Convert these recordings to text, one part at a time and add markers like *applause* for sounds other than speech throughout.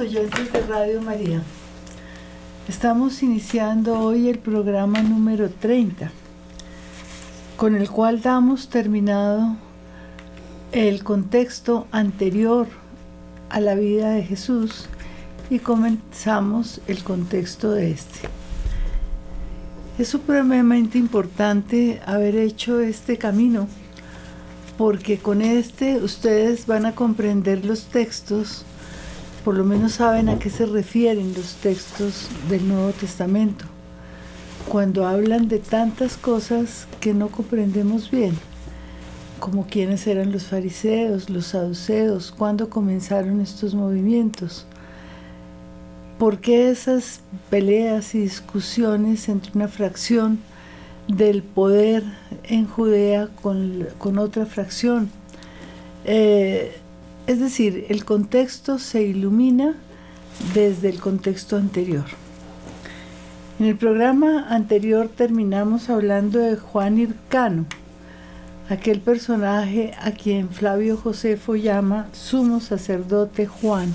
Oyentes de Radio María, estamos iniciando hoy el programa número 30, con el cual damos terminado el contexto anterior a la vida de Jesús y comenzamos el contexto de este. Es supremamente importante haber hecho este camino porque con este ustedes van a comprender los textos por lo menos saben a qué se refieren los textos del Nuevo Testamento, cuando hablan de tantas cosas que no comprendemos bien, como quiénes eran los fariseos, los saduceos, cuándo comenzaron estos movimientos, por qué esas peleas y discusiones entre una fracción del poder en Judea con, otra fracción. Eh, es decir, el contexto se ilumina desde el contexto anterior. En el programa anterior terminamos hablando de Juan Hircano, aquel personaje a quien Flavio Josefo llama sumo sacerdote Juan,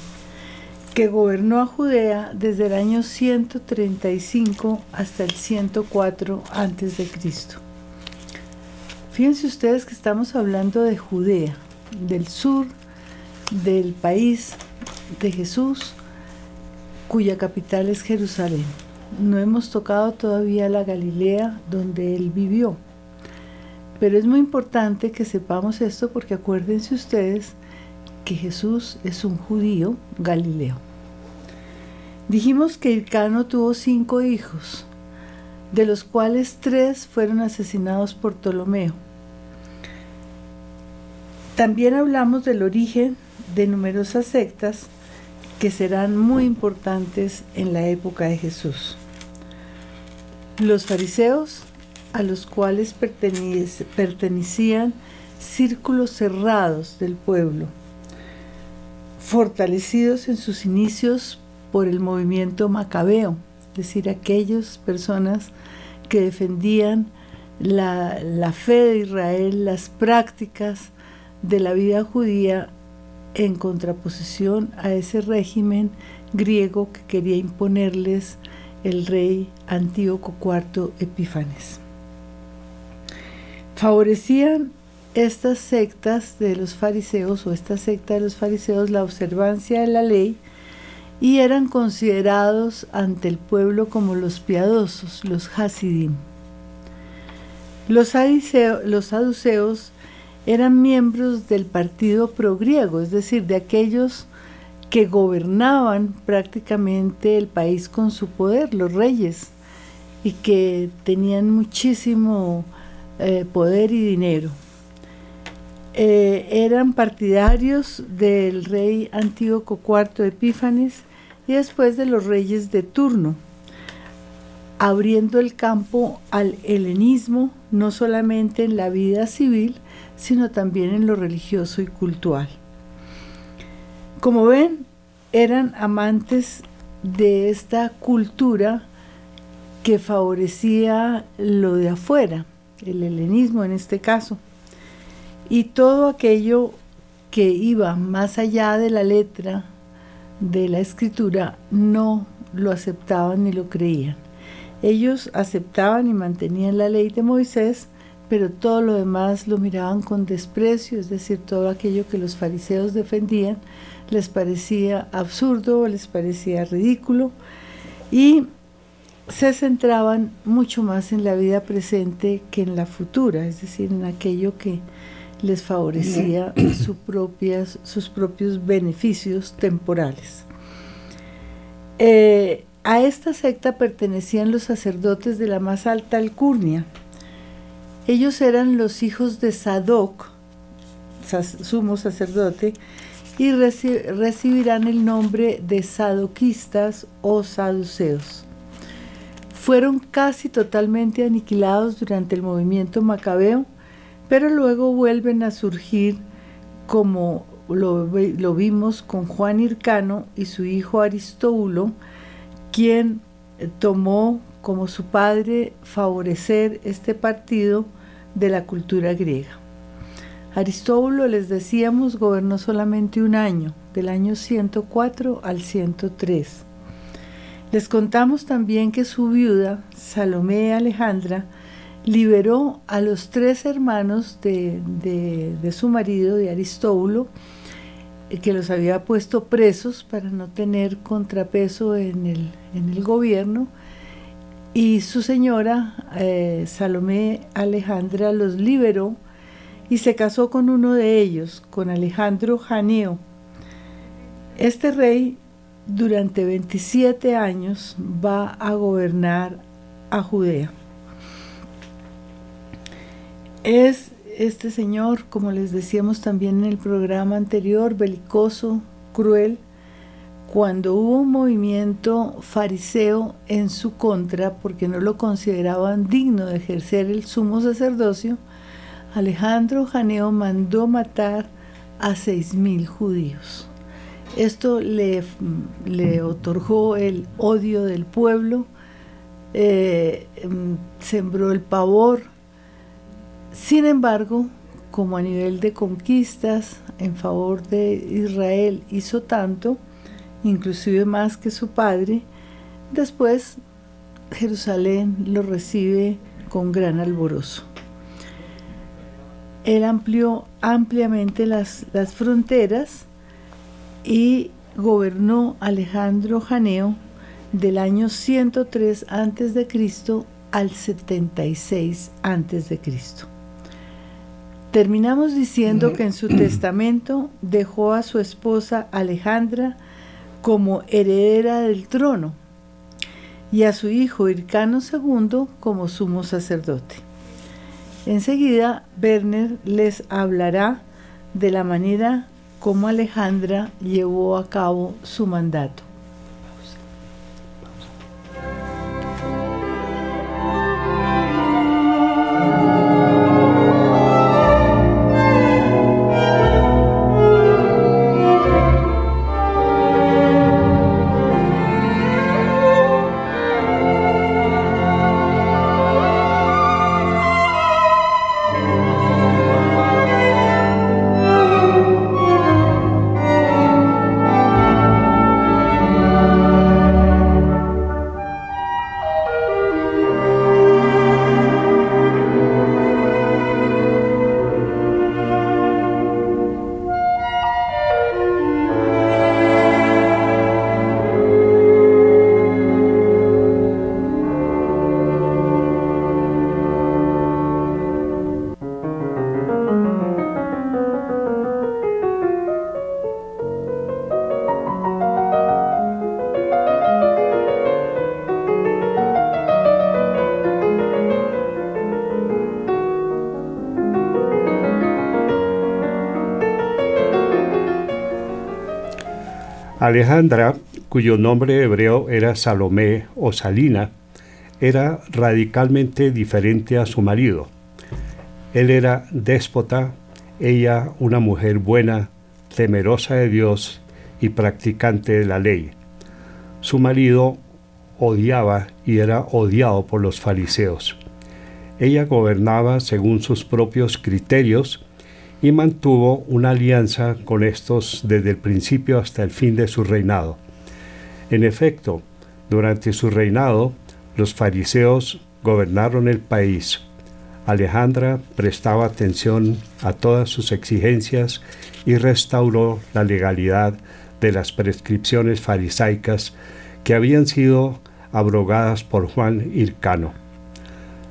que gobernó a Judea desde el año 135 hasta el 104 a.C. Fíjense ustedes que estamos hablando de Judea, del sur del país de Jesús, cuya capital es Jerusalén. No hemos tocado todavía la Galilea donde él vivió. Pero es muy importante que sepamos esto porque acuérdense ustedes que Jesús es un judío galileo. Dijimos que Hircano tuvo cinco hijos, de los cuales tres fueron asesinados por Ptolomeo. También hablamos del origen de numerosas sectas que serán muy importantes en la época de Jesús. Los fariseos, a los cuales pertenecían círculos cerrados del pueblo, fortalecidos en sus inicios por el movimiento macabeo, es decir, aquellas personas que defendían la, la fe de Israel, las prácticas de la vida judía en contraposición a ese régimen griego que quería imponerles el rey Antíoco IV Epífanes. Favorecían estas sectas de los fariseos o esta secta de los fariseos la observancia de la ley y eran considerados ante el pueblo como los piadosos, los hasidim. Los, los saduceos eran miembros del partido progriego, es decir, de aquellos que gobernaban prácticamente el país con su poder, los reyes, y que tenían muchísimo eh, poder y dinero. Eh, eran partidarios del rey Antíoco IV Epífanes y después de los reyes de turno, abriendo el campo al helenismo no solamente en la vida civil, sino también en lo religioso y cultural. Como ven, eran amantes de esta cultura que favorecía lo de afuera, el helenismo en este caso, y todo aquello que iba más allá de la letra de la escritura no lo aceptaban ni lo creían. Ellos aceptaban y mantenían la ley de Moisés, pero todo lo demás lo miraban con desprecio, es decir, todo aquello que los fariseos defendían les parecía absurdo, les parecía ridículo y se centraban mucho más en la vida presente que en la futura, es decir, en aquello que les favorecía propias, sus propios beneficios temporales. Eh, a esta secta pertenecían los sacerdotes de la más alta alcurnia, ellos eran los hijos de Sadoc, sumo sacerdote, y recibirán el nombre de sadoquistas o saduceos. Fueron casi totalmente aniquilados durante el movimiento macabeo, pero luego vuelven a surgir como lo, lo vimos con Juan Hircano y su hijo Aristóbulo, quien tomó como su padre, favorecer este partido de la cultura griega. Aristóbulo, les decíamos, gobernó solamente un año, del año 104 al 103. Les contamos también que su viuda, Salomé Alejandra, liberó a los tres hermanos de, su marido, de Aristóbulo, eh, que los había puesto presos para no tener contrapeso en el, en el gobierno, y su señora, eh, Salomé Alejandra, los liberó y se casó con uno de ellos, con Alejandro Janeo. Este rey durante 27 años va a gobernar a Judea. Es este señor, como les decíamos también en el programa anterior, belicoso, cruel, cuando hubo un movimiento fariseo en su contra porque no lo consideraban digno de ejercer el sumo sacerdocio, Alejandro Janeo mandó matar a seis mil judíos. Esto le, otorgó el odio del pueblo, eh, em, sembró el pavor. Sin embargo, como a nivel de conquistas en favor de Israel hizo tanto, inclusive más que su padre. Después Jerusalén lo recibe con gran alborozo. Él amplió ampliamente las, las fronteras y gobernó Alejandro Janeo del año 103 a.C. al 76 a.C. Terminamos diciendo que en su testamento dejó a su esposa Alejandra como heredera del trono y a su hijo Hircano II como sumo sacerdote. Enseguida, Werner les hablará de la manera como Alejandra llevó a cabo su mandato. Alejandra, cuyo nombre hebreo era Salomé o Salina, era radicalmente diferente a su marido. Él era déspota, ella una mujer buena, temerosa de Dios y practicante de la ley. Su marido odiaba y era odiado por los fariseos. Ella gobernaba según sus propios criterios y mantuvo una alianza con estos desde el principio hasta el fin de su reinado. En efecto, durante su reinado, los fariseos gobernaron el país. Alejandra prestaba atención a todas sus exigencias y restauró la legalidad de las prescripciones farisaicas que habían sido abrogadas por Juan Hircano.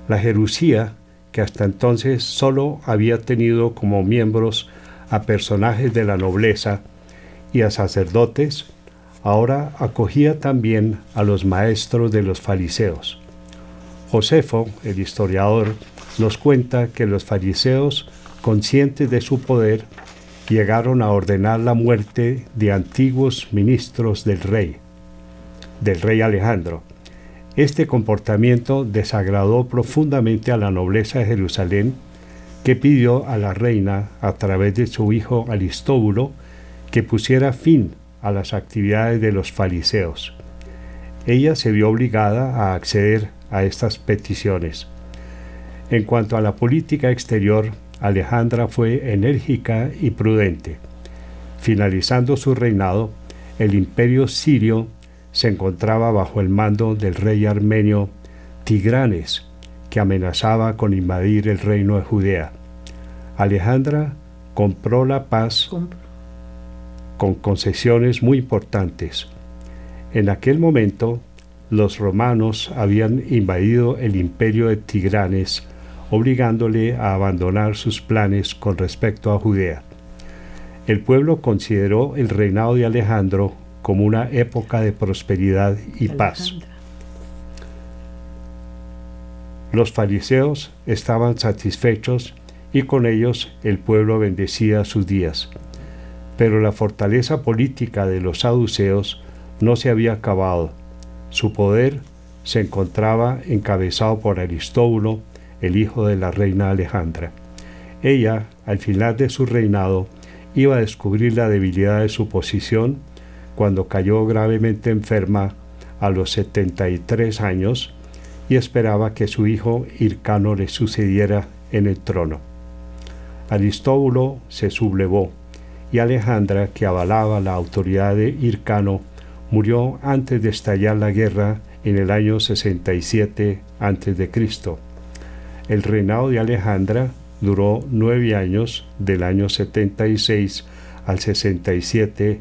La Jerusía que hasta entonces solo había tenido como miembros a personajes de la nobleza y a sacerdotes, ahora acogía también a los maestros de los fariseos. Josefo, el historiador, nos cuenta que los fariseos, conscientes de su poder, llegaron a ordenar la muerte de antiguos ministros del rey, del rey Alejandro, este comportamiento desagradó profundamente a la nobleza de Jerusalén, que pidió a la reina, a través de su hijo Aristóbulo, que pusiera fin a las actividades de los fariseos. Ella se vio obligada a acceder a estas peticiones. En cuanto a la política exterior, Alejandra fue enérgica y prudente. Finalizando su reinado, el imperio sirio se encontraba bajo el mando del rey armenio Tigranes, que amenazaba con invadir el reino de Judea. Alejandra compró la paz con concesiones muy importantes. En aquel momento, los romanos habían invadido el imperio de Tigranes, obligándole a abandonar sus planes con respecto a Judea. El pueblo consideró el reinado de Alejandro como una época de prosperidad y paz. Los fariseos estaban satisfechos y con ellos el pueblo bendecía sus días. Pero la fortaleza política de los saduceos no se había acabado. Su poder se encontraba encabezado por Aristóbulo, el hijo de la reina Alejandra. Ella, al final de su reinado, iba a descubrir la debilidad de su posición cuando cayó gravemente enferma a los 73 años y esperaba que su hijo Hircano le sucediera en el trono. Aristóbulo se sublevó y Alejandra, que avalaba la autoridad de Hircano, murió antes de estallar la guerra en el año 67 a.C. El reinado de Alejandra duró nueve años, del año 76 al 67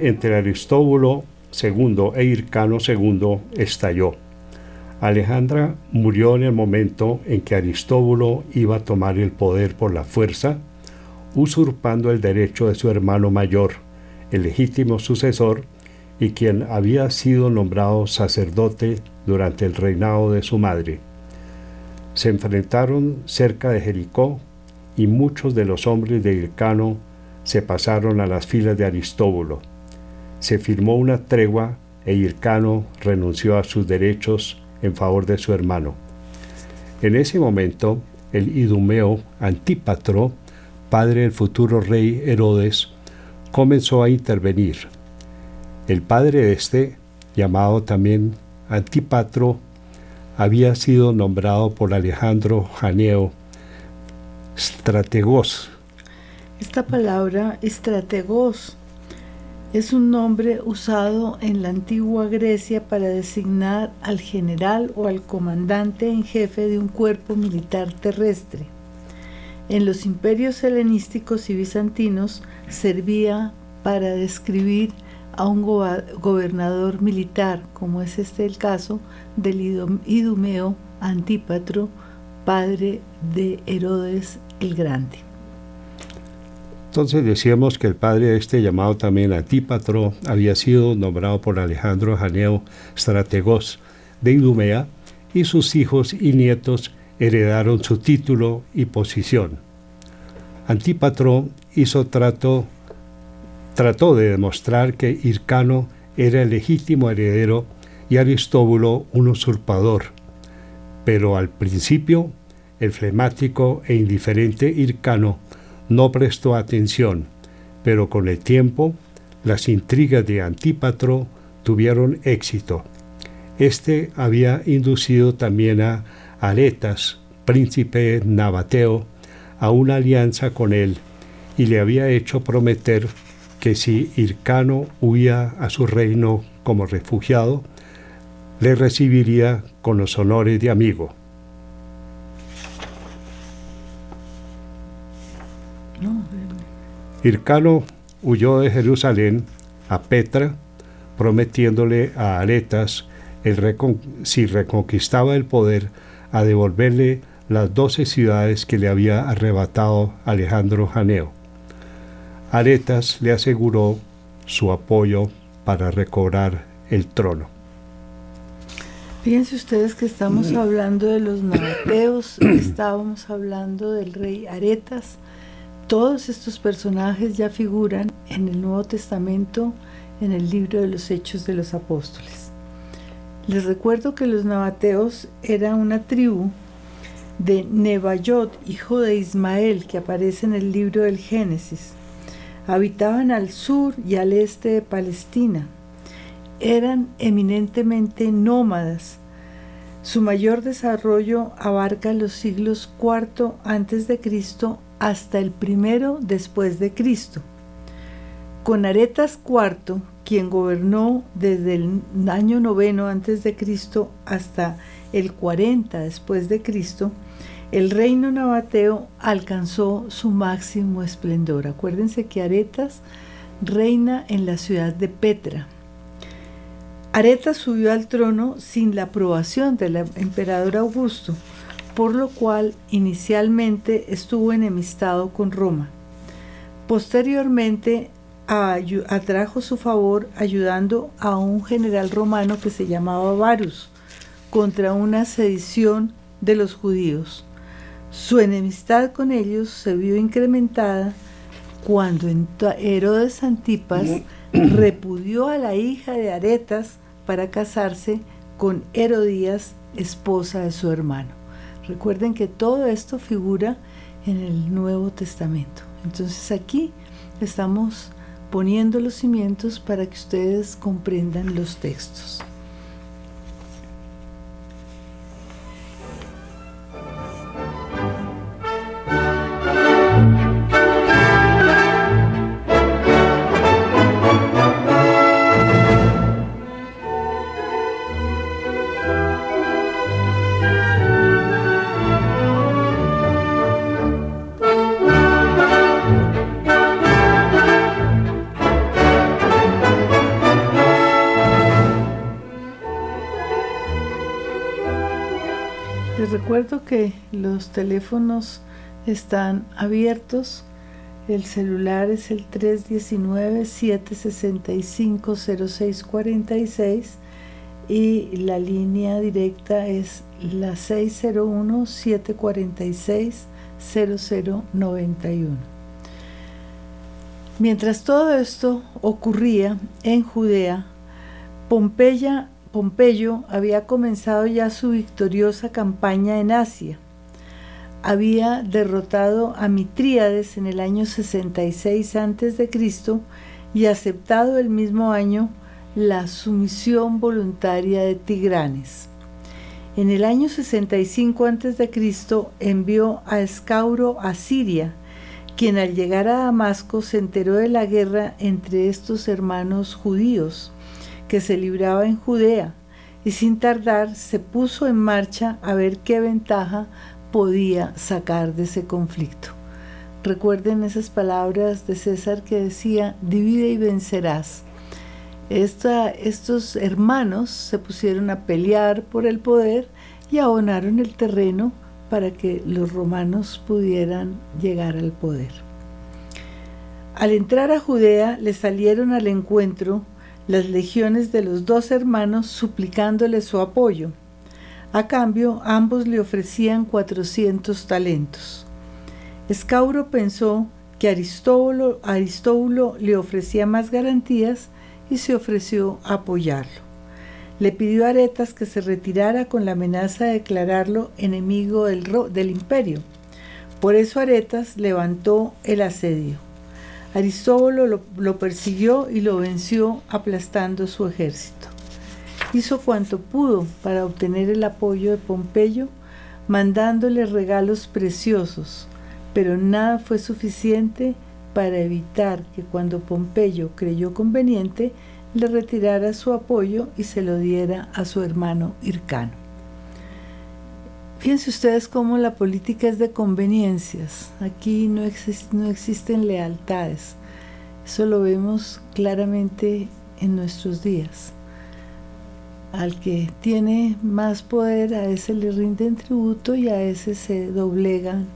entre Aristóbulo II e Hircano II estalló. Alejandra murió en el momento en que Aristóbulo iba a tomar el poder por la fuerza, usurpando el derecho de su hermano mayor, el legítimo sucesor, y quien había sido nombrado sacerdote durante el reinado de su madre. Se enfrentaron cerca de Jericó y muchos de los hombres de Hircano se pasaron a las filas de Aristóbulo. Se firmó una tregua e Hircano renunció a sus derechos en favor de su hermano. En ese momento, el idumeo Antípatro, padre del futuro rey Herodes, comenzó a intervenir. El padre de este, llamado también Antípatro, había sido nombrado por Alejandro Janeo strategos esta palabra estrategos es un nombre usado en la antigua Grecia para designar al general o al comandante en jefe de un cuerpo militar terrestre. En los imperios helenísticos y bizantinos servía para describir a un gobernador militar, como es este el caso del Idumeo Antípatro, padre de Herodes el Grande. Entonces decíamos que el padre este, llamado también Antípatro, había sido nombrado por Alejandro Janeo Strategos de Idumea y sus hijos y nietos heredaron su título y posición. Antípatro hizo trato, trató de demostrar que Hircano era el legítimo heredero y Aristóbulo un usurpador, pero al principio el flemático e indiferente Hircano no prestó atención, pero con el tiempo las intrigas de Antípatro tuvieron éxito. Este había inducido también a Aretas, príncipe nabateo, a una alianza con él y le había hecho prometer que si Hircano huía a su reino como refugiado, le recibiría con los honores de amigo. Hircano huyó de Jerusalén a Petra, prometiéndole a Aretas, si reconquistaba el poder, a devolverle las doce ciudades que le había arrebatado Alejandro Janeo. Aretas le aseguró su apoyo para recobrar el trono. Fíjense ustedes que estamos hablando de los *coughs* nabateos, *clears throat* estábamos hablando del rey Aretas. Todos estos personajes ya figuran en el Nuevo Testamento, en el libro de los Hechos de los Apóstoles. Les recuerdo que los nabateos eran una tribu de Nebayot, hijo de Ismael, que aparece en el libro del Génesis. Habitaban al sur y al este de Palestina eran eminentemente nómadas. Su mayor desarrollo abarca los siglos IV antes de Cristo hasta el primero después de Cristo. Con Aretas IV, quien gobernó desde el año noveno antes de Cristo hasta el 40 después de Cristo, el reino nabateo alcanzó su máximo esplendor. Acuérdense que Aretas reina en la ciudad de Petra. Aretas subió al trono sin la aprobación del emperador Augusto, por lo cual inicialmente estuvo enemistado con Roma. Posteriormente atrajo su favor ayudando a un general romano que se llamaba Varus contra una sedición de los judíos. Su enemistad con ellos se vio incrementada cuando Herodes Antipas *coughs* repudió a la hija de Aretas para casarse con Herodías, esposa de su hermano. Recuerden que todo esto figura en el Nuevo Testamento. Entonces aquí estamos poniendo los cimientos para que ustedes comprendan los textos. Recuerdo que los teléfonos están abiertos. El celular es el 319-765-0646 y la línea directa es la 601-746-0091. Mientras todo esto ocurría en Judea, Pompeya Pompeyo había comenzado ya su victoriosa campaña en Asia. Había derrotado a Mitríades en el año 66 a.C. y aceptado el mismo año la sumisión voluntaria de Tigranes. En el año 65 a.C. envió a Escauro a Siria, quien al llegar a Damasco se enteró de la guerra entre estos hermanos judíos que se libraba en Judea y sin tardar se puso en marcha a ver qué ventaja podía sacar de ese conflicto. Recuerden esas palabras de César que decía, divide y vencerás. estos hermanos se pusieron a pelear por el poder y abonaron el terreno para que los romanos pudieran llegar al poder. Al entrar a Judea le salieron al encuentro las legiones de los dos hermanos suplicándole su apoyo. A cambio, ambos le ofrecían cuatrocientos talentos. Escauro pensó que Aristóbulo, Aristóbulo le ofrecía más garantías y se ofreció a apoyarlo. Le pidió a Aretas que se retirara con la amenaza de declararlo enemigo del, del imperio. Por eso Aretas levantó el asedio. Aristóbulo lo, persiguió y lo venció aplastando su ejército. Hizo cuanto pudo para obtener el apoyo de Pompeyo, mandándole regalos preciosos, pero nada fue suficiente para evitar que cuando Pompeyo creyó conveniente, le retirara su apoyo y se lo diera a su hermano Hircano. Fíjense ustedes cómo la política es de conveniencias. Aquí no, no existen lealtades. Eso lo vemos claramente en nuestros días. Al que tiene más poder, a ese le rinden tributo y a ese se doblegan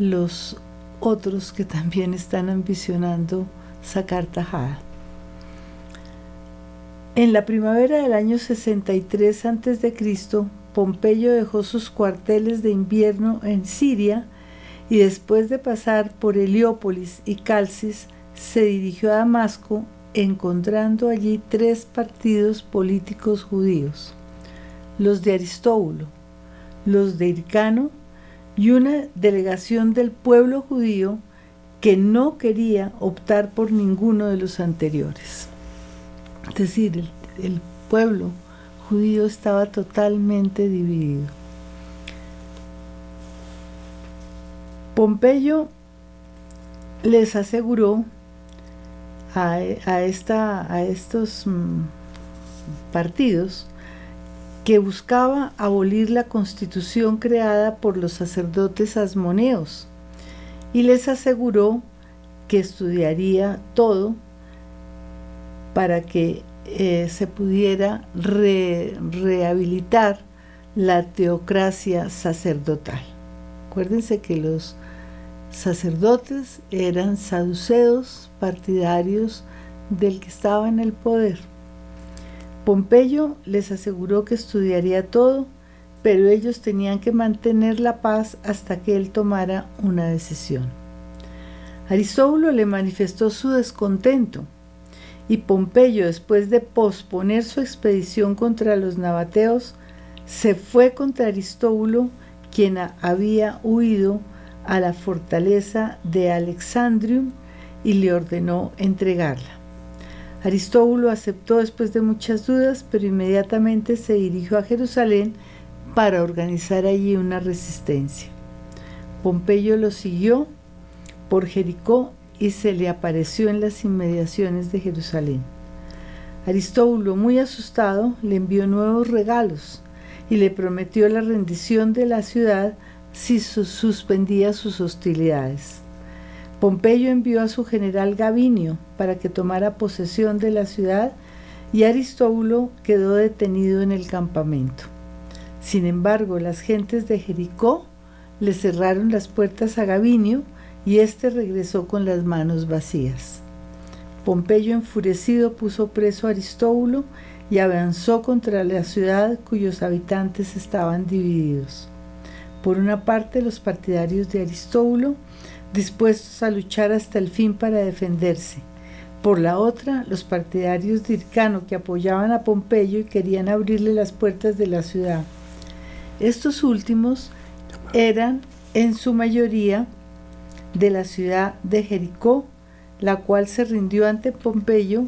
los otros que también están ambicionando sacar tajada. En la primavera del año 63 a.C., Pompeyo dejó sus cuarteles de invierno en Siria y después de pasar por Heliópolis y Calcis, se dirigió a Damasco, encontrando allí tres partidos políticos judíos, los de Aristóbulo, los de Hircano y una delegación del pueblo judío que no quería optar por ninguno de los anteriores. Es decir, el, el pueblo estaba totalmente dividido. Pompeyo les aseguró a, esta, a estos mm, partidos que buscaba abolir la constitución creada por los sacerdotes asmoneos y les aseguró que estudiaría todo para que eh, se pudiera rehabilitar la teocracia sacerdotal. Acuérdense que los sacerdotes eran saduceos partidarios del que estaba en el poder. Pompeyo les aseguró que estudiaría todo, pero ellos tenían que mantener la paz hasta que él tomara una decisión. Aristóbulo le manifestó su descontento y Pompeyo, después de posponer su expedición contra los nabateos, se fue contra Aristóbulo, quien había huido a la fortaleza de Alexandrium y le ordenó entregarla. Aristóbulo aceptó después de muchas dudas, pero inmediatamente se dirigió a Jerusalén para organizar allí una resistencia. Pompeyo lo siguió por Jericó y se le apareció en las inmediaciones de Jerusalén. Aristóbulo, muy asustado, le envió nuevos regalos y le prometió la rendición de la ciudad si suspendía sus hostilidades. Pompeyo envió a su general Gavinio para que tomara posesión de la ciudad y Aristóbulo quedó detenido en el campamento. Sin embargo, las gentes de Jericó le cerraron las puertas a Gavinio y éste regresó con las manos vacías. Pompeyo enfurecido puso preso a Aristóbulo y avanzó contra la ciudad cuyos habitantes estaban divididos. Por una parte los partidarios de Aristóbulo dispuestos a luchar hasta el fin para defenderse. Por la otra, los partidarios de Hircano que apoyaban a Pompeyo y querían abrirle las puertas de la ciudad. Estos últimos eran en su mayoría de la ciudad de Jericó, la cual se rindió ante Pompeyo,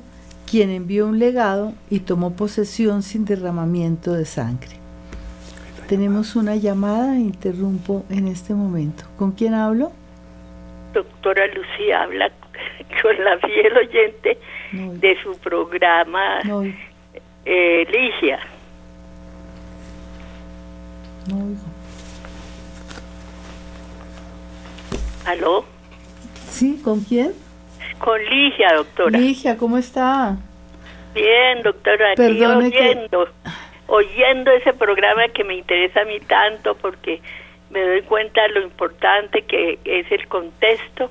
quien envió un legado y tomó posesión sin derramamiento de sangre. Tenemos una llamada, interrumpo en este momento. ¿Con quién hablo? doctora Lucía habla con la fiel oyente de su programa eh, Ligia. No ¿Aló? Sí, ¿con quién? Con Ligia, doctora. Ligia, ¿cómo está? Bien, doctora, aquí oyendo, oyendo ese programa que me interesa a mí tanto porque me doy cuenta de lo importante que es el contexto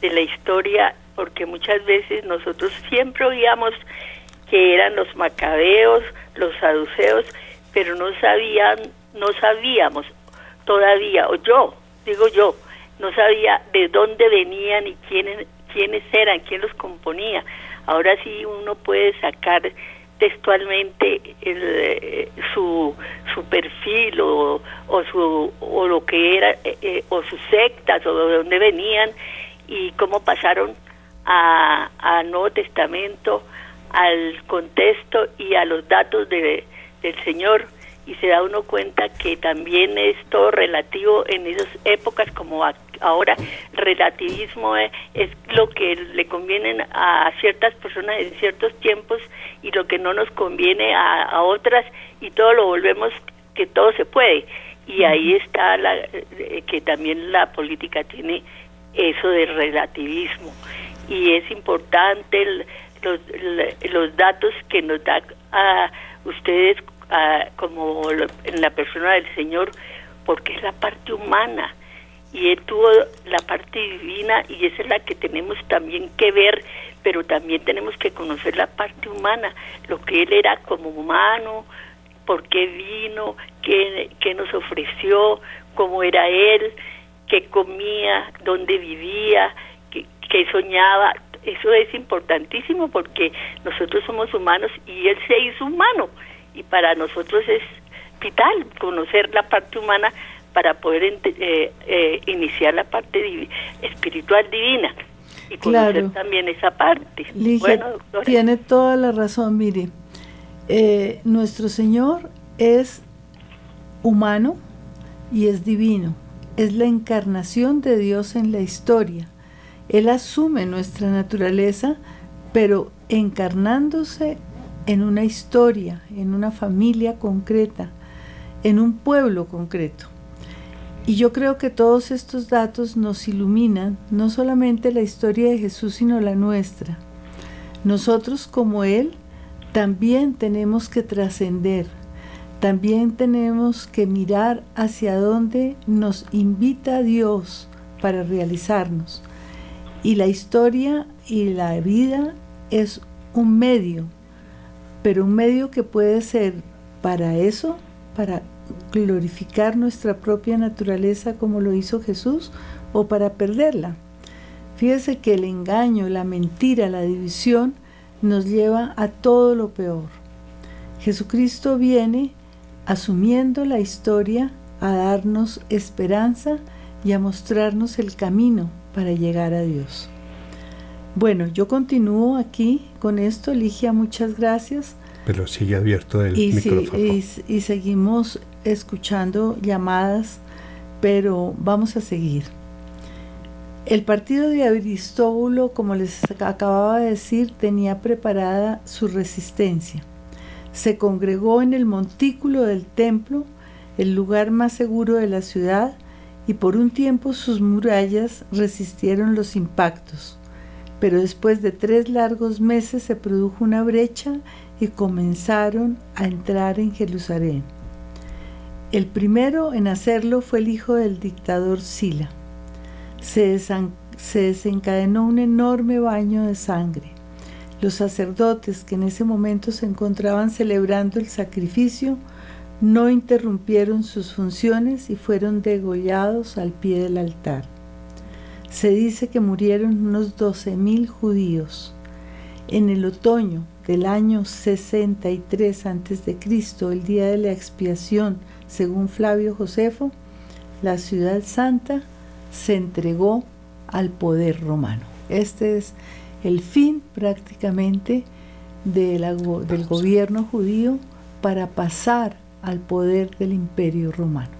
de la historia, porque muchas veces nosotros siempre oíamos que eran los macabeos, los saduceos, pero no sabían, no sabíamos todavía, o yo, digo yo, no sabía de dónde venían y quiénes, quiénes eran, quién los componía. Ahora sí uno puede sacar textualmente eh, su, su perfil o, o, su, o lo que era, eh, eh, o sus sectas, o de dónde venían y cómo pasaron a, a Nuevo Testamento, al contexto y a los datos de, del Señor y se da uno cuenta que también es todo relativo en esas épocas como ahora relativismo es, lo que le conviene a ciertas personas en ciertos tiempos y lo que no nos conviene a, otras y todo lo volvemos que todo se puede. Y ahí está la, eh, que también la política tiene eso de relativismo. Y es importante los, los datos que nos da a ustedes como en la persona del Señor, porque es la parte humana y él tuvo la parte divina y esa es la que tenemos también que ver, pero también tenemos que conocer la parte humana, lo que él era como humano, por qué vino, qué, qué nos ofreció, cómo era él, qué comía, dónde vivía, qué, qué soñaba. Eso es importantísimo porque nosotros somos humanos y él se hizo humano y para nosotros es vital conocer la parte humana para poder eh, eh, iniciar la parte espiritual divina y conocer también esa parte. bueno, tiene toda la razón, mire. Eh, nuestro Señor es humano y es divino. Es la encarnación de Dios en la historia. Él asume nuestra naturaleza, pero encarnándose en una historia, en una familia concreta, en un pueblo concreto. Y yo creo que todos estos datos nos iluminan no solamente la historia de Jesús, sino la nuestra. Nosotros como Él también tenemos que trascender, también tenemos que mirar hacia dónde nos invita Dios para realizarnos. Y la historia y la vida es un medio, pero un medio que puede ser para eso, para glorificar nuestra propia naturaleza como lo hizo Jesús o para perderla. Fíjese que el engaño, la mentira, la división nos lleva a todo lo peor. Jesucristo viene asumiendo la historia a darnos esperanza y a mostrarnos el camino para llegar a Dios. Bueno, yo continúo aquí con esto, Ligia, muchas gracias. Pero sigue abierto el micrófono. y, seguimos escuchando llamadas, pero vamos a seguir. El partido de Aristóbulo, como les acababa de decir, tenía preparada su resistencia. Se congregó en el montículo del templo, el lugar más seguro de la ciudad, y por un tiempo sus murallas resistieron los impactos. Pero después de tres largos meses se produjo una brecha y comenzaron a entrar en Jerusalén. El primero en hacerlo fue el hijo del dictador Sila. Se, desencadenó un enorme baño de sangre. Los sacerdotes que en ese momento se encontraban celebrando el sacrificio no interrumpieron sus funciones y fueron degollados al pie del altar. Se dice que murieron unos 12.000 judíos. En el otoño del año 63 a.C., el día de la expiación, según Flavio Josefo, la ciudad santa se entregó al poder romano. Este es el fin prácticamente del gobierno judío para pasar al poder del imperio romano.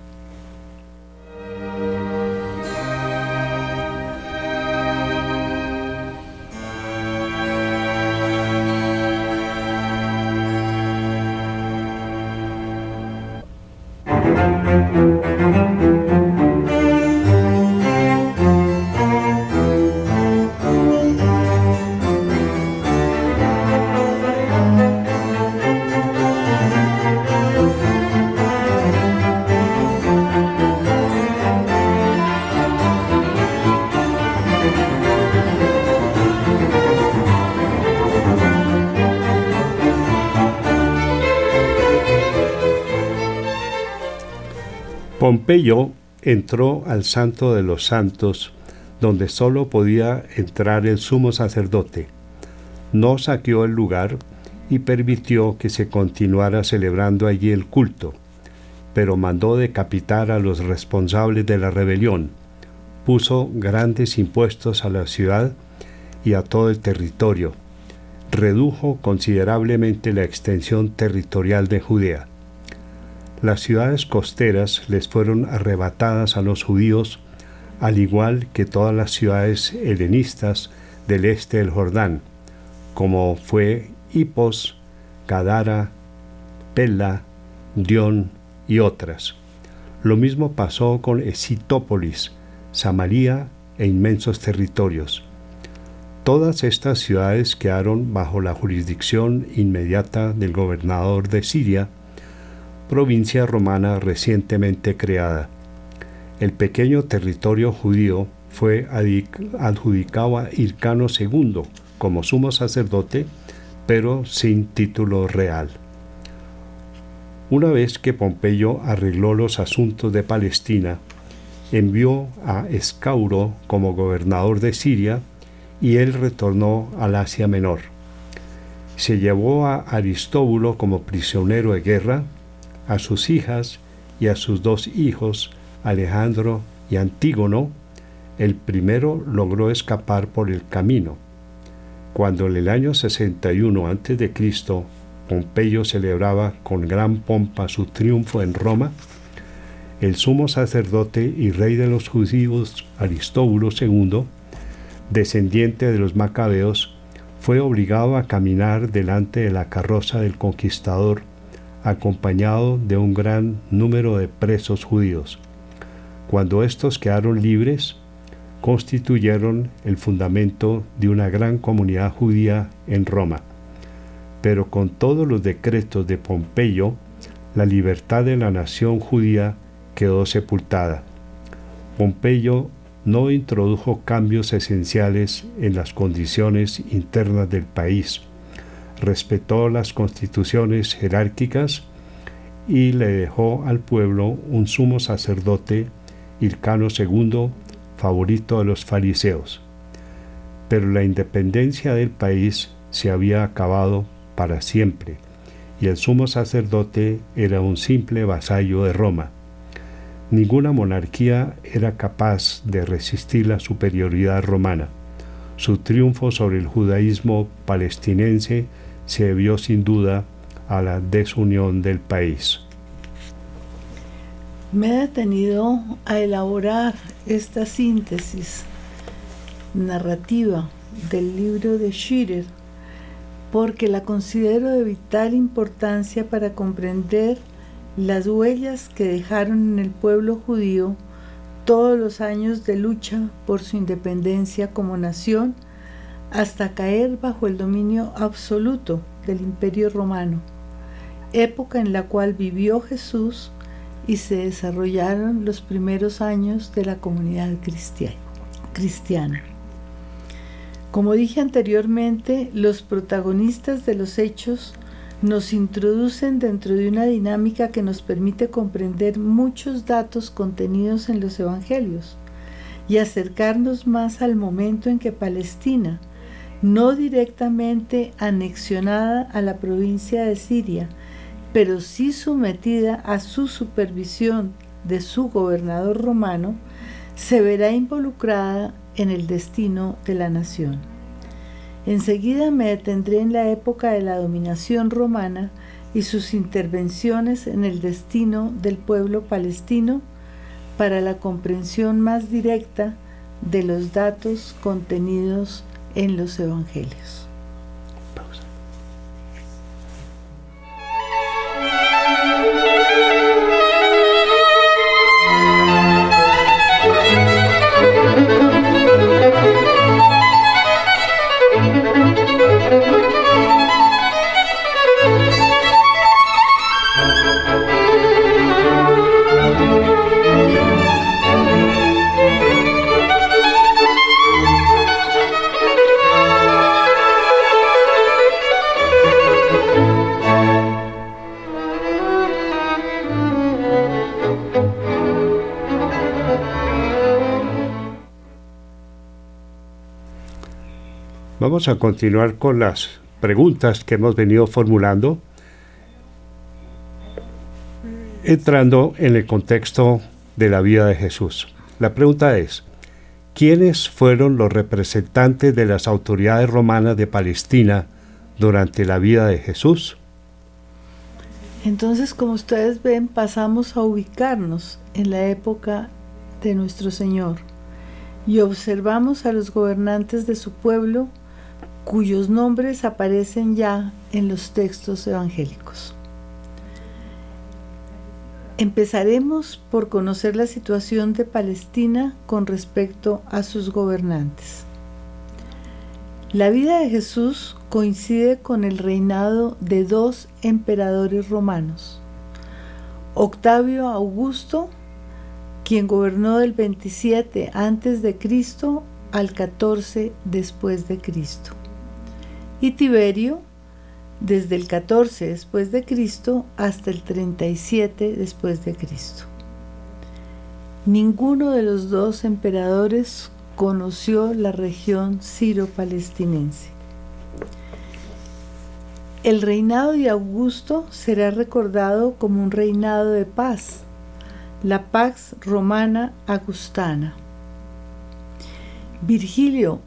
Pompeyo entró al Santo de los Santos, donde sólo podía entrar el sumo sacerdote. No saqueó el lugar y permitió que se continuara celebrando allí el culto, pero mandó decapitar a los responsables de la rebelión, puso grandes impuestos a la ciudad y a todo el territorio, redujo considerablemente la extensión territorial de Judea las ciudades costeras les fueron arrebatadas a los judíos, al igual que todas las ciudades helenistas del este del Jordán, como fue Hipos, Cadara, Pella, Dion y otras. Lo mismo pasó con Esitópolis, Samaria e inmensos territorios. Todas estas ciudades quedaron bajo la jurisdicción inmediata del gobernador de Siria, provincia romana recientemente creada. El pequeño territorio judío fue adjudicado a Hircano II como sumo sacerdote, pero sin título real. Una vez que Pompeyo arregló los asuntos de Palestina, envió a Escauro como gobernador de Siria y él retornó al Asia Menor. Se llevó a Aristóbulo como prisionero de guerra, a sus hijas y a sus dos hijos, Alejandro y Antígono. El primero logró escapar por el camino. Cuando en el año 61 a.C. Pompeyo celebraba con gran pompa su triunfo en Roma, el sumo sacerdote y rey de los judíos Aristóbulo II, descendiente de los macabeos, fue obligado a caminar delante de la carroza del conquistador, acompañado de un gran número de presos judíos. Cuando estos quedaron libres, constituyeron el fundamento de una gran comunidad judía en Roma pero con todos los decretos de Pompeyo, la libertad de la nación judía quedó sepultada. Pompeyo no introdujo cambios esenciales en las condiciones internas del país, respetó las constituciones jerárquicas y le dejó al pueblo un sumo sacerdote, Hircano II, favorito de los fariseos. Pero la independencia del país se había acabado para siempre, y el sumo sacerdote era un simple vasallo de Roma. Ninguna monarquía era capaz de resistir la superioridad romana. Su triunfo sobre el judaísmo palestinense se debió sin duda a la desunión del país. Me he detenido a elaborar esta síntesis narrativa del libro de Schiller porque la considero de vital importancia para comprender las huellas que dejaron en el pueblo judío todos los años de lucha por su independencia como nación hasta caer bajo el dominio absoluto del imperio romano, época en la cual vivió Jesús y se desarrollaron los primeros años de la comunidad cristiana. Como dije anteriormente, los protagonistas de los hechos nos introducen dentro de una dinámica que nos permite comprender muchos datos contenidos en los evangelios y acercarnos más al momento en que Palestina, no directamente anexionada a la provincia de Siria, pero sí sometida a su supervisión de su gobernador romano, se verá involucrada en el destino de la nación. Enseguida me detendré en la época de la dominación romana y sus intervenciones en el destino del pueblo palestino para la comprensión más directa de los datos contenidos en los evangelios. Vamos a continuar con las preguntas que hemos venido formulando, entrando en el contexto de la vida de Jesús. La pregunta es, ¿quiénes fueron los representantes de las autoridades romanas de Palestina durante la vida de Jesús? Entonces, como ustedes ven, pasamos a ubicarnos en la época de nuestro Señor y observamos a los gobernantes de su pueblo cuyos nombres aparecen ya en los textos evangélicos. Empezaremos por conocer la situación de Palestina con respecto a sus gobernantes. La vida de Jesús coincide con el reinado de dos emperadores romanos, Octavio Augusto quien gobernó del 27 antes de Cristo al 14 después de Cristo. Y Tiberio, desde el 14 después de Cristo hasta el 37 después de Cristo. Ninguno de los dos emperadores conoció la región ciro-palestinense. El reinado de Augusto será recordado como un reinado de paz, la Pax Romana Augustana. Virgilio,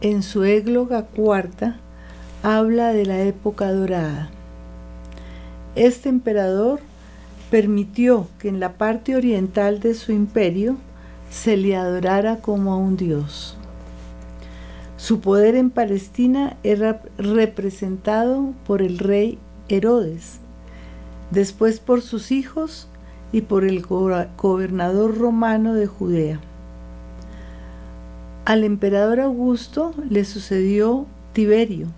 en su égloga cuarta, habla de la época dorada. Este emperador permitió que en la parte oriental de su imperio se le adorara como a un dios. Su poder en Palestina era representado por el rey Herodes, después por sus hijos y por el gobernador romano de Judea. Al emperador Augusto le sucedió Tiberio,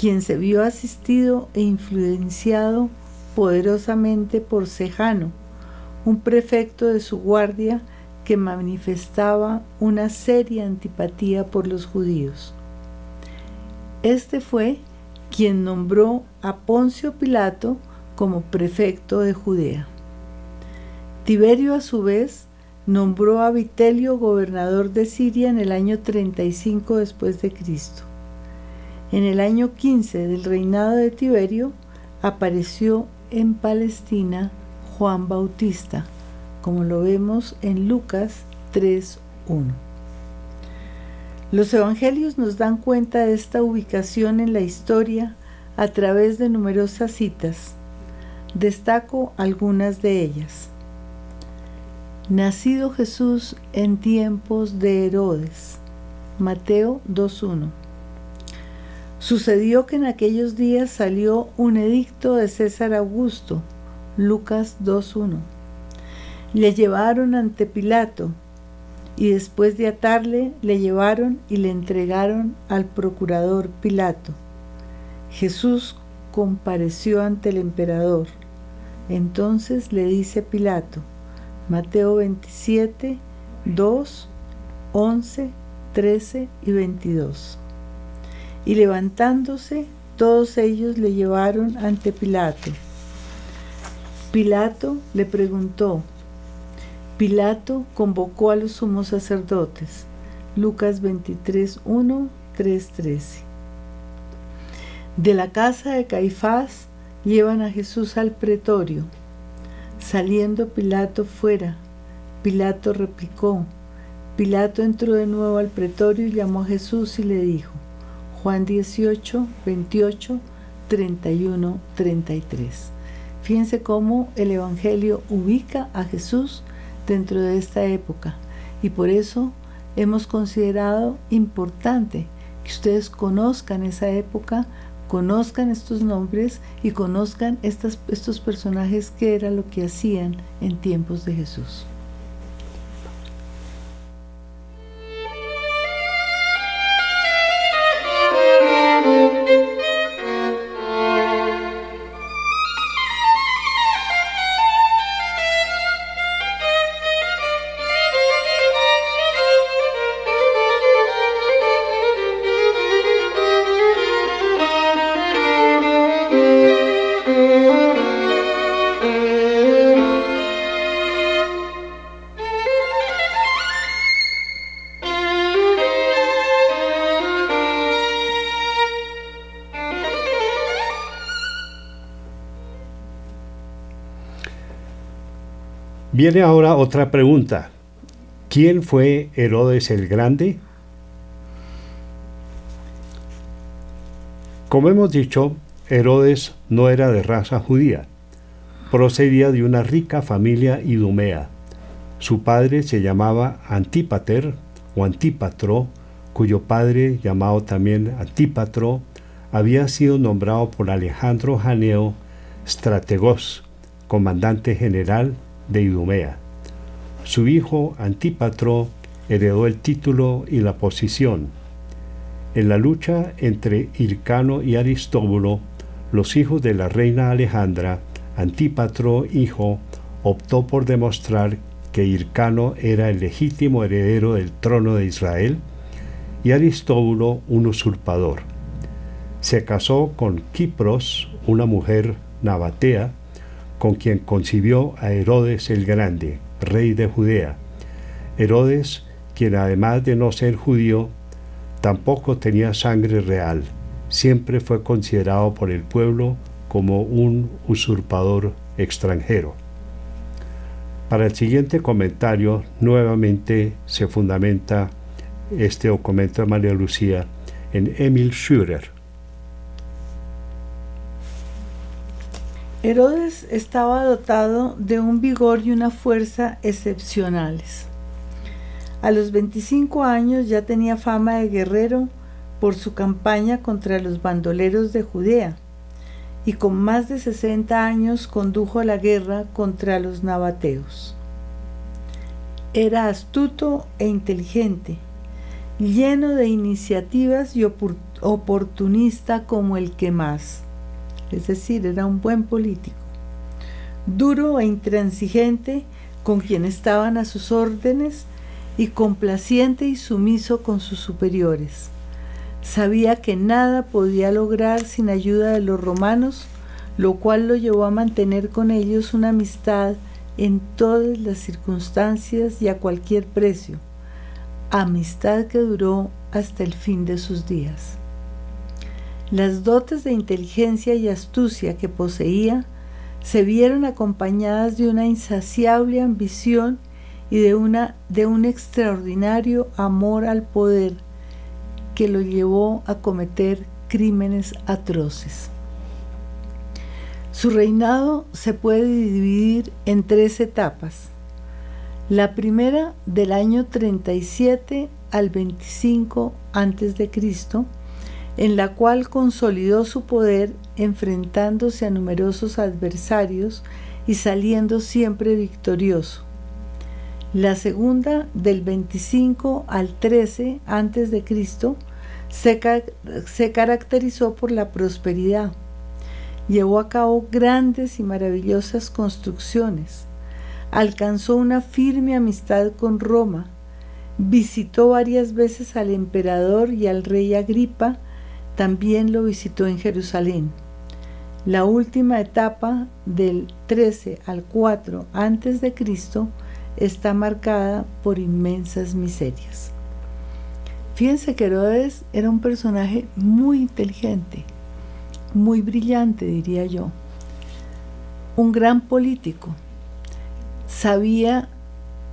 quien se vio asistido e influenciado poderosamente por Sejano, un prefecto de su guardia que manifestaba una seria antipatía por los judíos. Este fue quien nombró a Poncio Pilato como prefecto de Judea. Tiberio a su vez nombró a Vitelio gobernador de Siria en el año 35 después de Cristo. En el año 15 del reinado de Tiberio apareció en Palestina Juan Bautista, como lo vemos en Lucas 3.1. Los evangelios nos dan cuenta de esta ubicación en la historia a través de numerosas citas. Destaco algunas de ellas. Nacido Jesús en tiempos de Herodes. Mateo 2.1. Sucedió que en aquellos días salió un edicto de César Augusto, Lucas 2.1. Le llevaron ante Pilato y después de atarle le llevaron y le entregaron al procurador Pilato. Jesús compareció ante el emperador. Entonces le dice Pilato, Mateo 27, 2, 11, 13 y 22. Y levantándose, todos ellos le llevaron ante Pilato. Pilato le preguntó. Pilato convocó a los sumos sacerdotes. Lucas 23, 1, 3, 13. De la casa de Caifás llevan a Jesús al pretorio. Saliendo Pilato fuera, Pilato replicó. Pilato entró de nuevo al pretorio y llamó a Jesús y le dijo, Juan 18, 28, 31, 33. Fíjense cómo el Evangelio ubica a Jesús dentro de esta época y por eso hemos considerado importante que ustedes conozcan esa época, conozcan estos nombres y conozcan estos personajes que era lo que hacían en tiempos de Jesús. Viene ahora otra pregunta. ¿Quién fue Herodes el Grande? Como hemos dicho, Herodes no era de raza judía. Procedía de una rica familia idumea. Su padre se llamaba Antípater o Antípatro, cuyo padre, llamado también Antípatro, había sido nombrado por Alejandro Janeo Strategos, comandante general de Idumea. Su hijo Antípatro heredó el título y la posición. En la lucha entre Hircano y Aristóbulo, los hijos de la reina Alejandra, Antípatro, hijo, optó por demostrar que Hircano era el legítimo heredero del trono de Israel y Aristóbulo un usurpador. Se casó con Kipros, una mujer nabatea, con quien concibió a Herodes el Grande, rey de Judea. Herodes, quien además de no ser judío, tampoco tenía sangre real, siempre fue considerado por el pueblo como un usurpador extranjero. Para el siguiente comentario, nuevamente se fundamenta este documento de María Lucía en Emil Schürer. Herodes estaba dotado de un vigor y una fuerza excepcionales. A los 25 años ya tenía fama de guerrero por su campaña contra los bandoleros de Judea y con más de 60 años condujo la guerra contra los nabateos. Era astuto e inteligente, lleno de iniciativas y oportunista como el que más, es decir, era un buen político, duro e intransigente con quien estaban a sus órdenes y complaciente y sumiso con sus superiores Sabía que nada podía lograr sin ayuda de los romanos, lo cual lo llevó a mantener con ellos una amistad en todas las circunstancias y a cualquier precio, amistad que duró hasta el fin de sus días. Las dotes de inteligencia y astucia que poseía se vieron acompañadas de una insaciable ambición y de, una, de un extraordinario amor al poder que lo llevó a cometer crímenes atroces. Su reinado se puede dividir en tres etapas. La primera del año 37 al 25 a.C., en la cual consolidó su poder enfrentándose a numerosos adversarios y saliendo siempre victorioso. La segunda del 25 al 13 a.C., se, caracterizó por la prosperidad. Llevó a cabo grandes y maravillosas construcciones. Alcanzó una firme amistad con Roma. Visitó varias veces al emperador y al rey Agripa. También lo visitó en Jerusalén. La última etapa del 13 al 4 antes de Cristo está marcada por inmensas miserias. Fíjense que Herodes era un personaje muy inteligente, muy brillante, diría yo. Un gran político. Sabía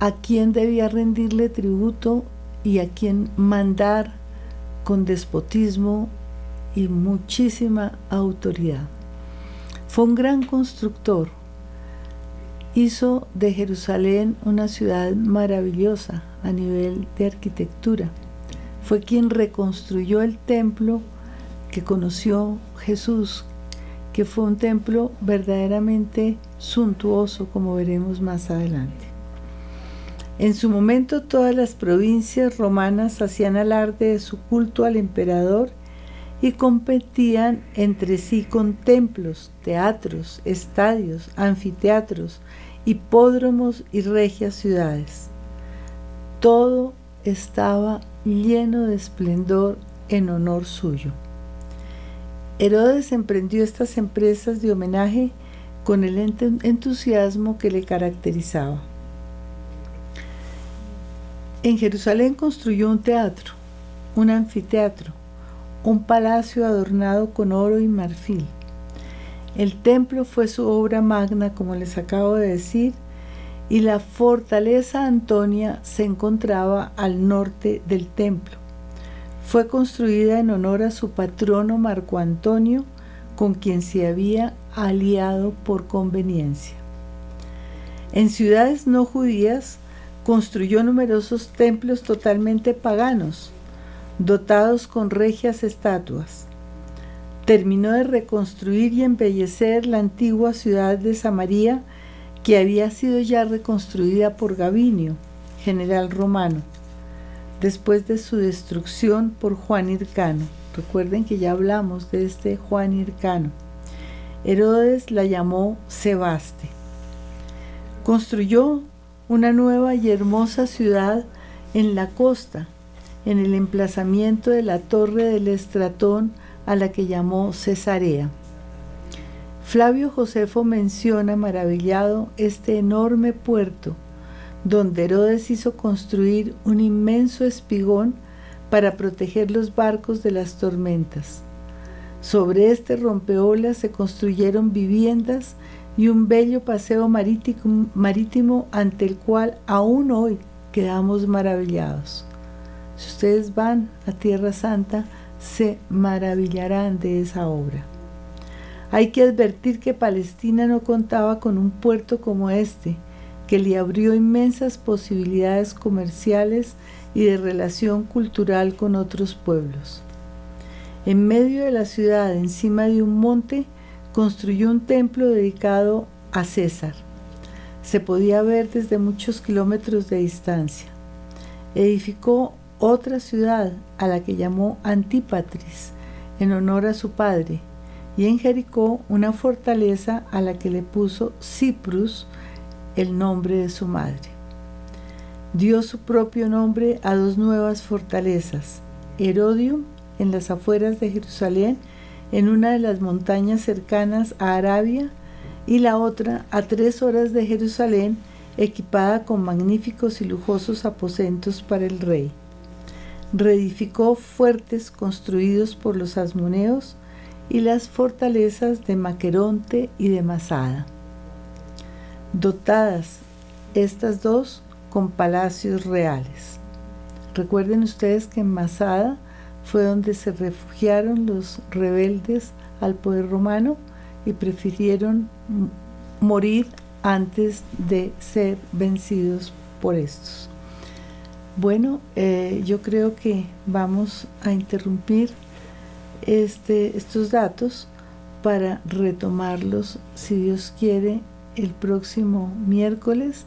a quién debía rendirle tributo y a quién mandar con despotismo y muchísima autoridad. Fue un gran constructor. Hizo de Jerusalén una ciudad maravillosa a nivel de arquitectura fue quien reconstruyó el templo que conoció Jesús, que fue un templo verdaderamente suntuoso, como veremos más adelante. En su momento todas las provincias romanas hacían alarde de su culto al emperador y competían entre sí con templos, teatros, estadios, anfiteatros, hipódromos y regias ciudades. Todo estaba lleno de esplendor en honor suyo. Herodes emprendió estas empresas de homenaje con el entusiasmo que le caracterizaba. En Jerusalén construyó un teatro, un anfiteatro, un palacio adornado con oro y marfil. El templo fue su obra magna, como les acabo de decir, y la fortaleza Antonia se encontraba al norte del templo. Fue construida en honor a su patrono Marco Antonio, con quien se había aliado por conveniencia. En ciudades no judías construyó numerosos templos totalmente paganos, dotados con regias estatuas. Terminó de reconstruir y embellecer la antigua ciudad de Samaria, que había sido ya reconstruida por Gavinio, general romano, después de su destrucción por Juan Hircano. Recuerden que ya hablamos de este Juan Hircano. Herodes la llamó Sebaste. Construyó una nueva y hermosa ciudad en la costa, en el emplazamiento de la torre del estratón a la que llamó Cesarea. Flavio Josefo menciona maravillado este enorme puerto, donde Herodes hizo construir un inmenso espigón para proteger los barcos de las tormentas. Sobre este rompeolas se construyeron viviendas y un bello paseo marítimo, marítimo ante el cual aún hoy quedamos maravillados. Si ustedes van a Tierra Santa, se maravillarán de esa obra. Hay que advertir que Palestina no contaba con un puerto como este, que le abrió inmensas posibilidades comerciales y de relación cultural con otros pueblos. En medio de la ciudad, encima de un monte, construyó un templo dedicado a César. Se podía ver desde muchos kilómetros de distancia. Edificó otra ciudad a la que llamó Antípatris, en honor a su padre, y en Jericó una fortaleza a la que le puso Cyprus, el nombre de su madre. Dio su propio nombre a dos nuevas fortalezas, Herodium en las afueras de Jerusalén, en una de las montañas cercanas a Arabia, y la otra a tres horas de Jerusalén, equipada con magníficos y lujosos aposentos para el rey. Reedificó fuertes construidos por los asmoneos y las fortalezas de Maqueronte y de Masada. Dotadas estas dos con palacios reales. Recuerden ustedes que en Masada fue donde se refugiaron los rebeldes al poder romano y prefirieron morir antes de ser vencidos por estos. Bueno, eh, yo creo que vamos a interrumpir este, estos datos para retomarlos, si Dios quiere, el próximo miércoles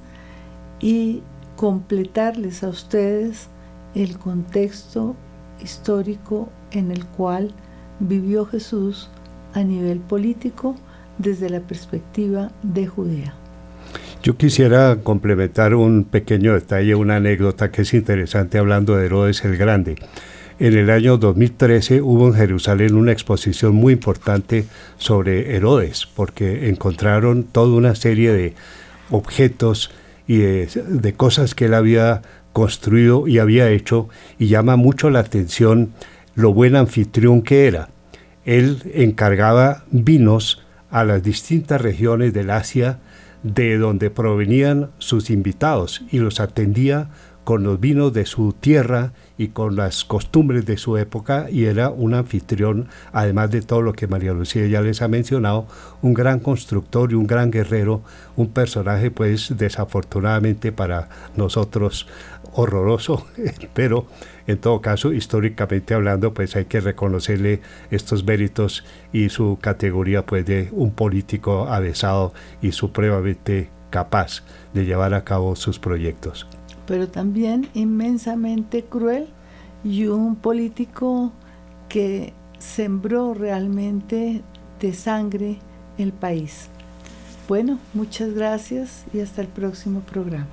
y completarles a ustedes el contexto histórico en el cual vivió Jesús a nivel político desde la perspectiva de Judea. Yo quisiera complementar un pequeño detalle, una anécdota que es interesante hablando de Herodes el Grande. En el año 2013 hubo en Jerusalén una exposición muy importante sobre Herodes, porque encontraron toda una serie de objetos y de, cosas que él había construido y había hecho, y llama mucho la atención lo buen anfitrión que era. Él encargaba vinos a las distintas regiones del Asia de donde provenían sus invitados y los atendía con los vinos de su tierra y con las costumbres de su época y era un anfitrión, además de todo lo que María Lucía ya les ha mencionado, un gran constructor y un gran guerrero, un personaje pues desafortunadamente para nosotros horroroso, *laughs* pero en todo caso históricamente hablando pues hay que reconocerle estos méritos y su categoría pues de un político avesado y supremamente capaz de llevar a cabo sus proyectos pero también inmensamente cruel y un político que sembró realmente de sangre el país. Bueno, muchas gracias y hasta el próximo programa.